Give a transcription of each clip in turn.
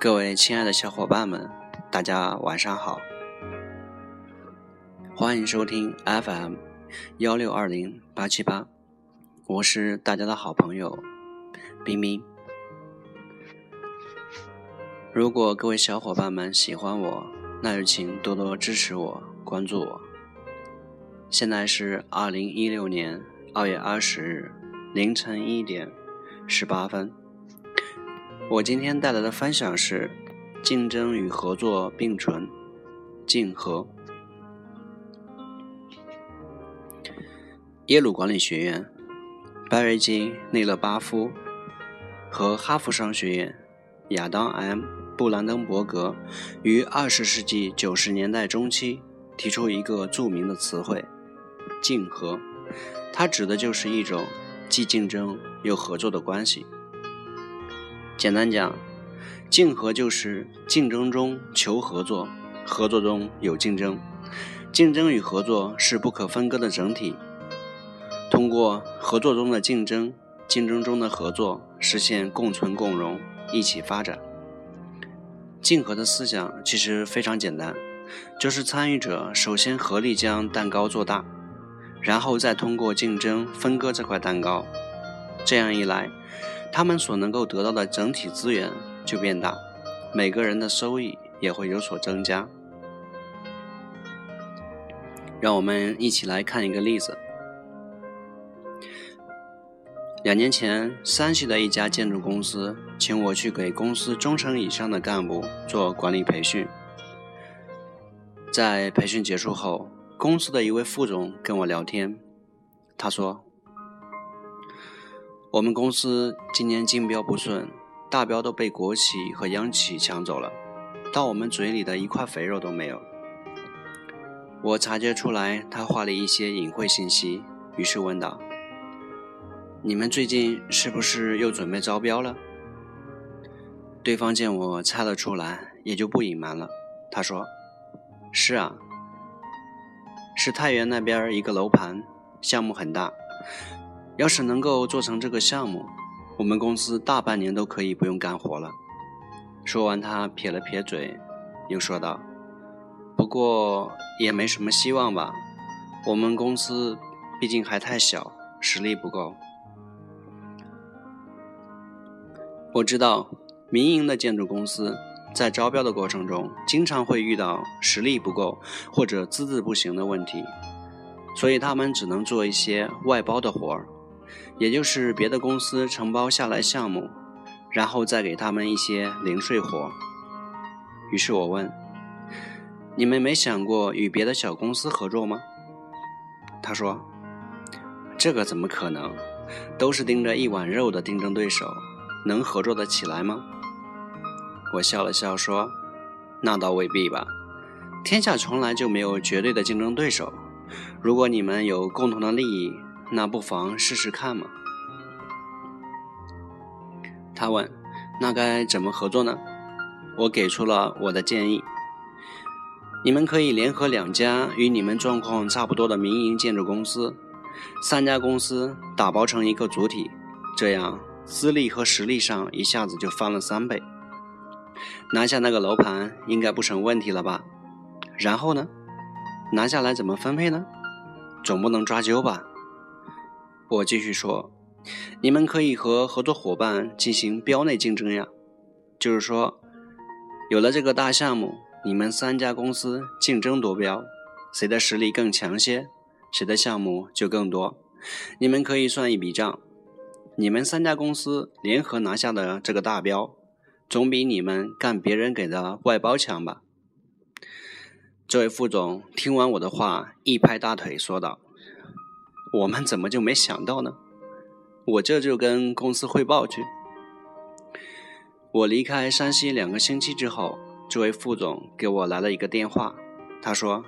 各位亲爱的小伙伴们，大家晚上好，欢迎收听 FM 幺六二零八七八，我是大家的好朋友冰冰。如果各位小伙伴们喜欢我，那就请多多支持我，关注我。现在是二零一六年二月二十日凌晨一点十八分。我今天带来的分享是：竞争与合作并存，竞合。耶鲁管理学院拜瑞金内勒巴夫和哈佛商学院亚当 ·M· 布兰登伯格于二十世纪九十年代中期提出一个著名的词汇——竞合。它指的就是一种既竞争又合作的关系。简单讲，竞合就是竞争中求合作，合作中有竞争，竞争与合作是不可分割的整体。通过合作中的竞争，竞争中的合作，实现共存共荣，一起发展。竞合的思想其实非常简单，就是参与者首先合力将蛋糕做大，然后再通过竞争分割这块蛋糕。这样一来。他们所能够得到的整体资源就变大，每个人的收益也会有所增加。让我们一起来看一个例子。两年前，山西的一家建筑公司请我去给公司中层以上的干部做管理培训。在培训结束后，公司的一位副总跟我聊天，他说。我们公司今年竞标不顺，大标都被国企和央企抢走了，到我们嘴里的一块肥肉都没有。我察觉出来他画了一些隐晦信息，于是问道：“你们最近是不是又准备招标了？”对方见我猜得出来，也就不隐瞒了。他说：“是啊，是太原那边一个楼盘，项目很大。”要是能够做成这个项目，我们公司大半年都可以不用干活了。说完，他撇了撇嘴，又说道：“不过也没什么希望吧？我们公司毕竟还太小，实力不够。我知道，民营的建筑公司在招标的过程中，经常会遇到实力不够或者资质不行的问题，所以他们只能做一些外包的活儿。”也就是别的公司承包下来项目，然后再给他们一些零碎活。于是我问：“你们没想过与别的小公司合作吗？”他说：“这个怎么可能？都是盯着一碗肉的竞争对手，能合作得起来吗？”我笑了笑说：“那倒未必吧。天下从来就没有绝对的竞争对手。如果你们有共同的利益。”那不妨试试看嘛。他问：“那该怎么合作呢？”我给出了我的建议：你们可以联合两家与你们状况差不多的民营建筑公司，三家公司打包成一个主体，这样资历和实力上一下子就翻了三倍。拿下那个楼盘应该不成问题了吧？然后呢？拿下来怎么分配呢？总不能抓阄吧？我继续说，你们可以和合作伙伴进行标内竞争呀，就是说，有了这个大项目，你们三家公司竞争夺标，谁的实力更强些，谁的项目就更多。你们可以算一笔账，你们三家公司联合拿下的这个大标，总比你们干别人给的外包强吧？这位副总听完我的话，一拍大腿说道。我们怎么就没想到呢？我这就跟公司汇报去。我离开山西两个星期之后，这位副总给我来了一个电话。他说：“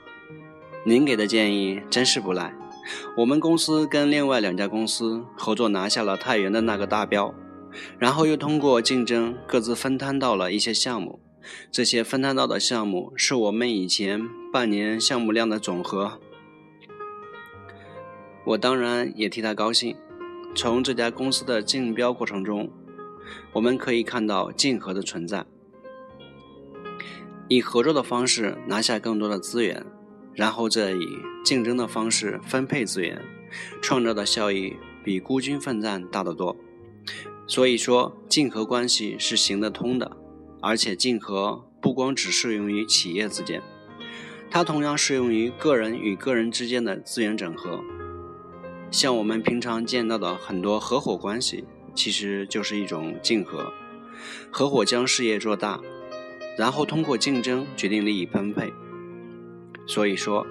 您给的建议真是不赖。我们公司跟另外两家公司合作拿下了太原的那个大标，然后又通过竞争各自分摊到了一些项目。这些分摊到的项目是我们以前半年项目量的总和。”我当然也替他高兴。从这家公司的竞标过程中，我们可以看到竞合的存在。以合作的方式拿下更多的资源，然后再以竞争的方式分配资源，创造的效益比孤军奋战大得多。所以说，竞合关系是行得通的，而且竞合不光只适用于企业之间，它同样适用于个人与个人之间的资源整合。像我们平常见到的很多合伙关系，其实就是一种竞合，合伙将事业做大。然后通过竞争决定利益分配，所以说，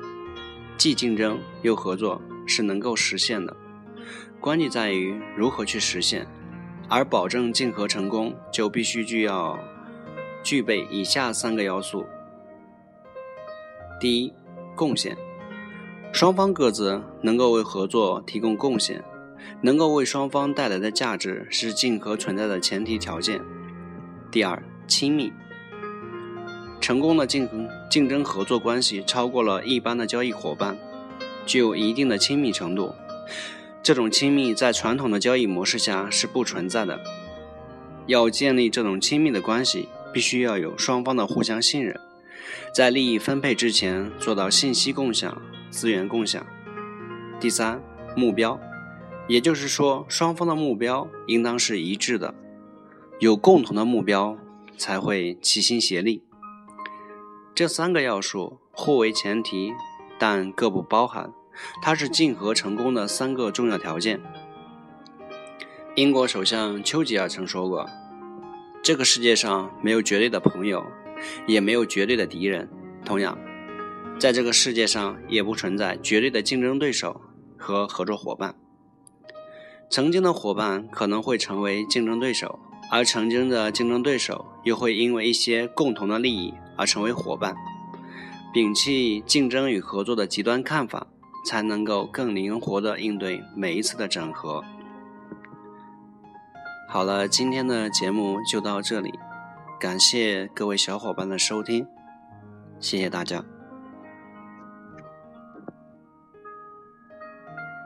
既竞争又合作是能够实现的，关键在于如何去实现。而保证竞合成功，就必须具要具备以下三个要素：第一，贡献，双方各自能够为合作提供贡献，能够为双方带来的价值是竞合存在的前提条件。第二，亲密。成功的竞竞争合作关系超过了一般的交易伙伴，具有一定的亲密程度。这种亲密在传统的交易模式下是不存在的。要建立这种亲密的关系，必须要有双方的互相信任，在利益分配之前做到信息共享、资源共享。第三，目标，也就是说，双方的目标应当是一致的，有共同的目标才会齐心协力。这三个要素互为前提，但各不包含，它是竞合成功的三个重要条件。英国首相丘吉尔曾说过：“这个世界上没有绝对的朋友，也没有绝对的敌人。同样，在这个世界上也不存在绝对的竞争对手和合作伙伴。曾经的伙伴可能会成为竞争对手。”而曾经的竞争对手又会因为一些共同的利益而成为伙伴，摒弃竞争与合作的极端看法，才能够更灵活地应对每一次的整合。好了，今天的节目就到这里，感谢各位小伙伴的收听，谢谢大家。